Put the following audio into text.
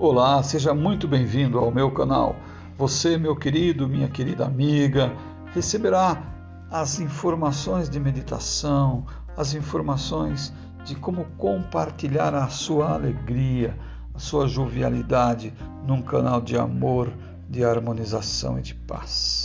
Olá, seja muito bem-vindo ao meu canal. Você, meu querido, minha querida amiga, receberá as informações de meditação, as informações de como compartilhar a sua alegria, a sua jovialidade num canal de amor, de harmonização e de paz.